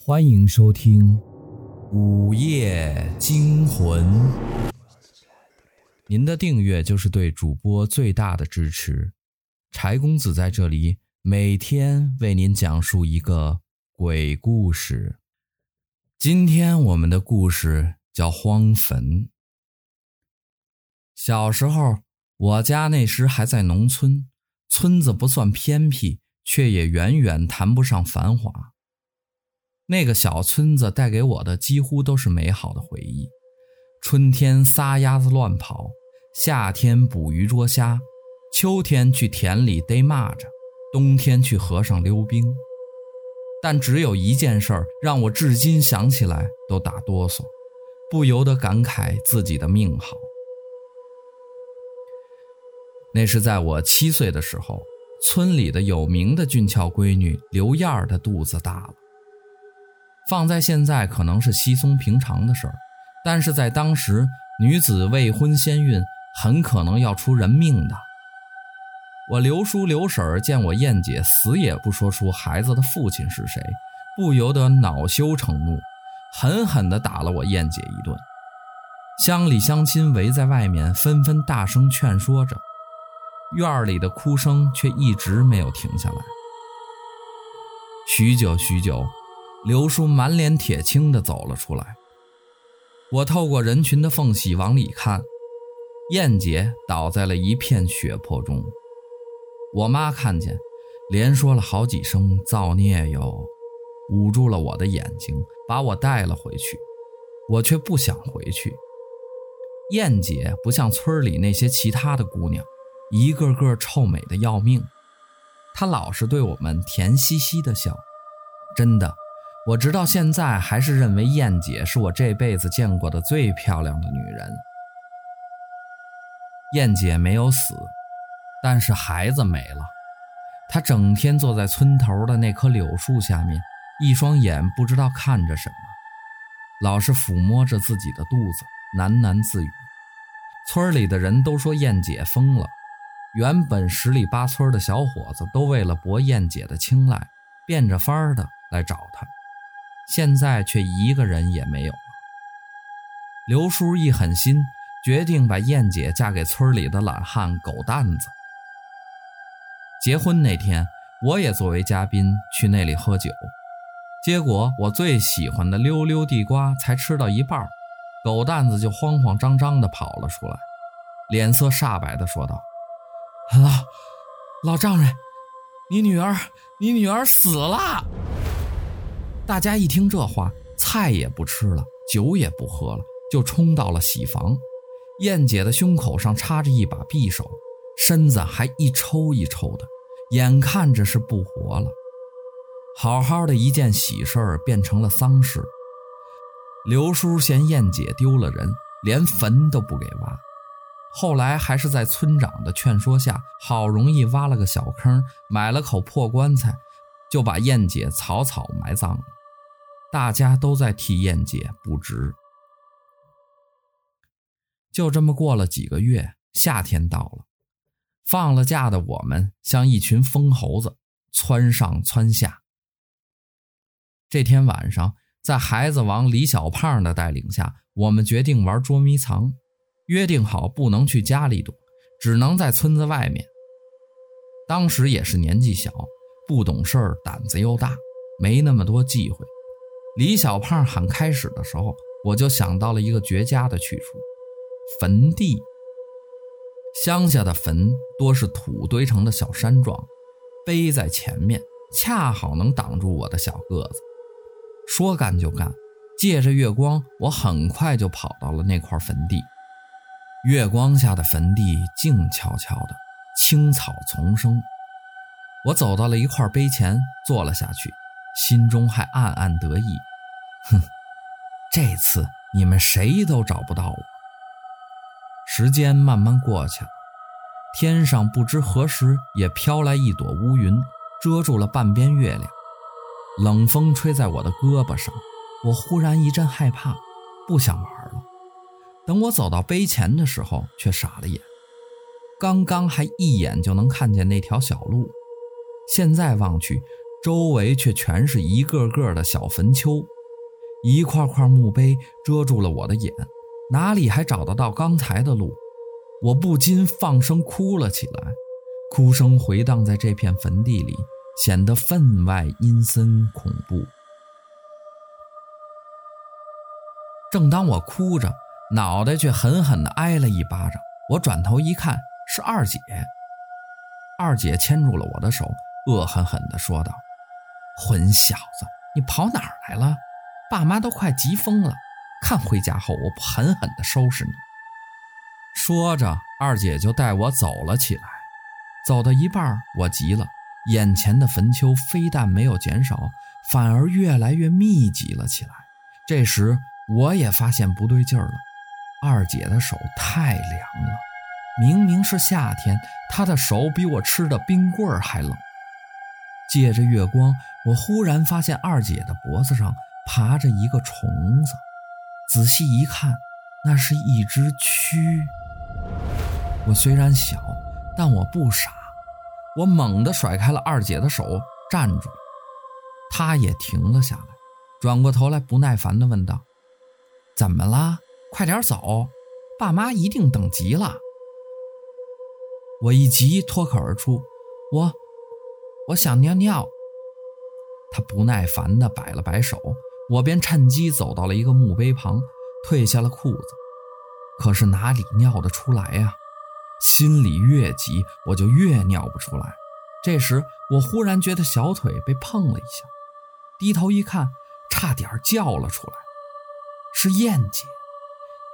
欢迎收听《午夜惊魂》。您的订阅就是对主播最大的支持。柴公子在这里每天为您讲述一个鬼故事。今天我们的故事叫荒坟。小时候，我家那时还在农村，村子不算偏僻，却也远远谈不上繁华。那个小村子带给我的几乎都是美好的回忆：春天撒鸭子乱跑，夏天捕鱼捉虾，秋天去田里逮蚂蚱，冬天去河上溜冰。但只有一件事儿让我至今想起来都打哆嗦，不由得感慨自己的命好。那是在我七岁的时候，村里的有名的俊俏闺女刘燕儿的肚子大了。放在现在可能是稀松平常的事儿，但是在当时，女子未婚先孕很可能要出人命的。我刘叔刘婶儿见我燕姐死也不说出孩子的父亲是谁，不由得恼羞成怒，狠狠地打了我燕姐一顿。乡里乡亲围在外面，纷纷大声劝说着，院里的哭声却一直没有停下来。许久许久。刘叔满脸铁青地走了出来，我透过人群的缝隙往里看，燕姐倒在了一片血泊中。我妈看见，连说了好几声“造孽哟”，捂住了我的眼睛，把我带了回去。我却不想回去。燕姐不像村里那些其他的姑娘，一个个臭美的要命，她老是对我们甜兮兮地笑，真的。我直到现在还是认为燕姐是我这辈子见过的最漂亮的女人。燕姐没有死，但是孩子没了。她整天坐在村头的那棵柳树下面，一双眼不知道看着什么，老是抚摸着自己的肚子，喃喃自语。村里的人都说燕姐疯了。原本十里八村的小伙子都为了博燕姐的青睐，变着法儿的来找她。现在却一个人也没有了。刘叔一狠心，决定把燕姐嫁给村里的懒汉狗蛋子。结婚那天，我也作为嘉宾去那里喝酒，结果我最喜欢的溜溜地瓜才吃到一半，狗蛋子就慌慌张张地跑了出来，脸色煞白地说道：“老老丈人，你女儿，你女儿死了。”大家一听这话，菜也不吃了，酒也不喝了，就冲到了喜房。燕姐的胸口上插着一把匕首，身子还一抽一抽的，眼看着是不活了。好好的一件喜事儿变成了丧事。刘叔嫌燕姐丢了人，连坟都不给挖。后来还是在村长的劝说下，好容易挖了个小坑，买了口破棺材，就把燕姐草草埋葬了。大家都在替燕姐不值。就这么过了几个月，夏天到了，放了假的我们像一群疯猴子，窜上窜下。这天晚上，在孩子王李小胖的带领下，我们决定玩捉迷藏，约定好不能去家里躲，只能在村子外面。当时也是年纪小，不懂事儿，胆子又大，没那么多忌讳。李小胖喊开始的时候，我就想到了一个绝佳的去处——坟地。乡下的坟多是土堆成的小山庄，碑在前面，恰好能挡住我的小个子。说干就干，借着月光，我很快就跑到了那块坟地。月光下的坟地静悄悄的，青草丛生。我走到了一块碑前，坐了下去，心中还暗暗得意。哼，这次你们谁都找不到我。时间慢慢过去了，天上不知何时也飘来一朵乌云，遮住了半边月亮。冷风吹在我的胳膊上，我忽然一阵害怕，不想玩了。等我走到碑前的时候，却傻了眼。刚刚还一眼就能看见那条小路，现在望去，周围却全是一个个的小坟丘，一块块墓碑遮住了我的眼，哪里还找得到刚才的路？我不禁放声哭了起来，哭声回荡在这片坟地里，显得分外阴森恐怖。正当我哭着，脑袋却狠狠地挨了一巴掌。我转头一看，是二姐。二姐牵住了我的手，恶狠狠地说道：“混小子，你跑哪儿来了？爸妈都快急疯了，看回家后我不狠狠地收拾你。”说着，二姐就带我走了起来。走到一半，我急了，眼前的坟丘非但没有减少，反而越来越密集了起来。这时，我也发现不对劲儿了，二姐的手太凉了，明明是夏天，她的手比我吃的冰棍儿还冷。借着月光，我忽然发现二姐的脖子上爬着一个虫子，仔细一看，那是一只蛆。我虽然小，但我不傻，我猛地甩开了二姐的手，站住，她也停了下来，转过头来，不耐烦地问道。怎么了？快点走，爸妈一定等急了。我一急，脱口而出：“我，我想尿尿。”他不耐烦地摆了摆手，我便趁机走到了一个墓碑旁，褪下了裤子。可是哪里尿得出来呀？心里越急，我就越尿不出来。这时，我忽然觉得小腿被碰了一下，低头一看，差点叫了出来。是燕姐，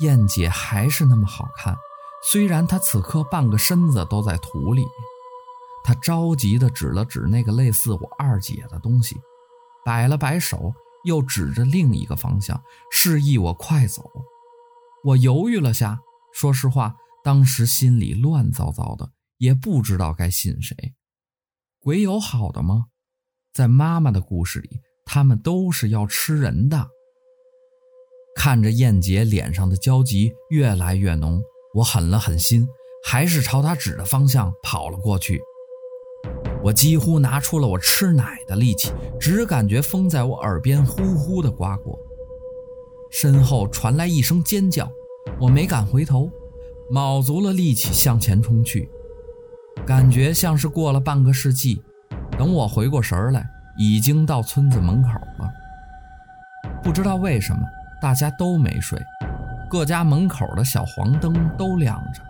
燕姐还是那么好看，虽然她此刻半个身子都在土里。她着急地指了指那个类似我二姐的东西，摆了摆手，又指着另一个方向，示意我快走。我犹豫了下，说实话，当时心里乱糟糟的，也不知道该信谁。鬼有好的吗？在妈妈的故事里，他们都是要吃人的。看着燕姐脸上的焦急越来越浓，我狠了狠心，还是朝她指的方向跑了过去。我几乎拿出了我吃奶的力气，只感觉风在我耳边呼呼地刮过。身后传来一声尖叫，我没敢回头，卯足了力气向前冲去。感觉像是过了半个世纪，等我回过神来，已经到村子门口了。不知道为什么。大家都没睡，各家门口的小黄灯都亮着。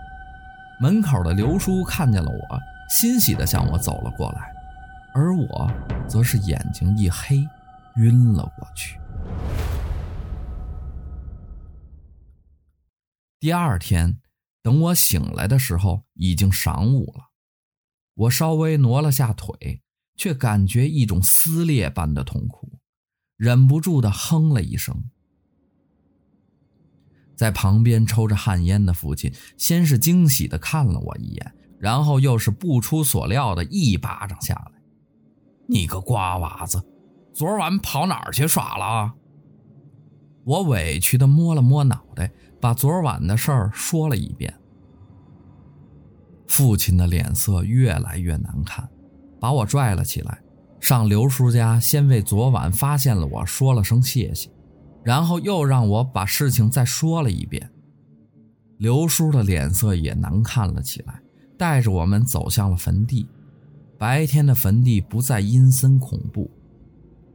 门口的刘叔看见了我，欣喜地向我走了过来，而我则是眼睛一黑，晕了过去。第二天，等我醒来的时候，已经晌午了。我稍微挪了下腿，却感觉一种撕裂般的痛苦，忍不住地哼了一声。在旁边抽着旱烟的父亲，先是惊喜地看了我一眼，然后又是不出所料的一巴掌下来。你个瓜娃子，昨晚跑哪儿去耍了？我委屈的摸了摸脑袋，把昨晚的事儿说了一遍。父亲的脸色越来越难看，把我拽了起来，上刘叔家，先为昨晚发现了我说了声谢谢。然后又让我把事情再说了一遍，刘叔的脸色也难看了起来，带着我们走向了坟地。白天的坟地不再阴森恐怖，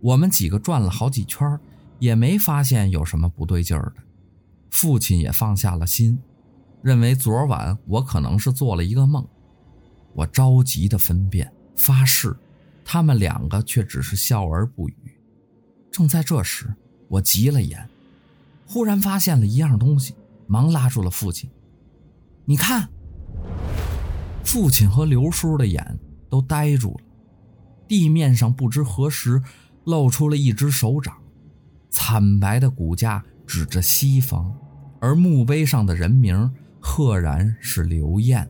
我们几个转了好几圈，也没发现有什么不对劲儿的。父亲也放下了心，认为昨晚我可能是做了一个梦。我着急地分辨发誓，他们两个却只是笑而不语。正在这时。我急了眼，忽然发现了一样东西，忙拉住了父亲。你看，父亲和刘叔的眼都呆住了。地面上不知何时露出了一只手掌，惨白的骨架指着西方，而墓碑上的人名赫然是刘燕。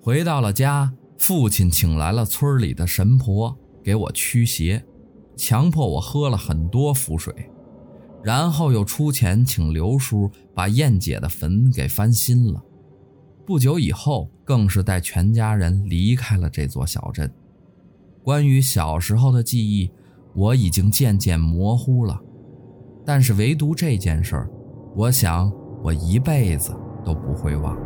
回到了家，父亲请来了村里的神婆给我驱邪。强迫我喝了很多符水，然后又出钱请刘叔把燕姐的坟给翻新了。不久以后，更是带全家人离开了这座小镇。关于小时候的记忆，我已经渐渐模糊了，但是唯独这件事儿，我想我一辈子都不会忘。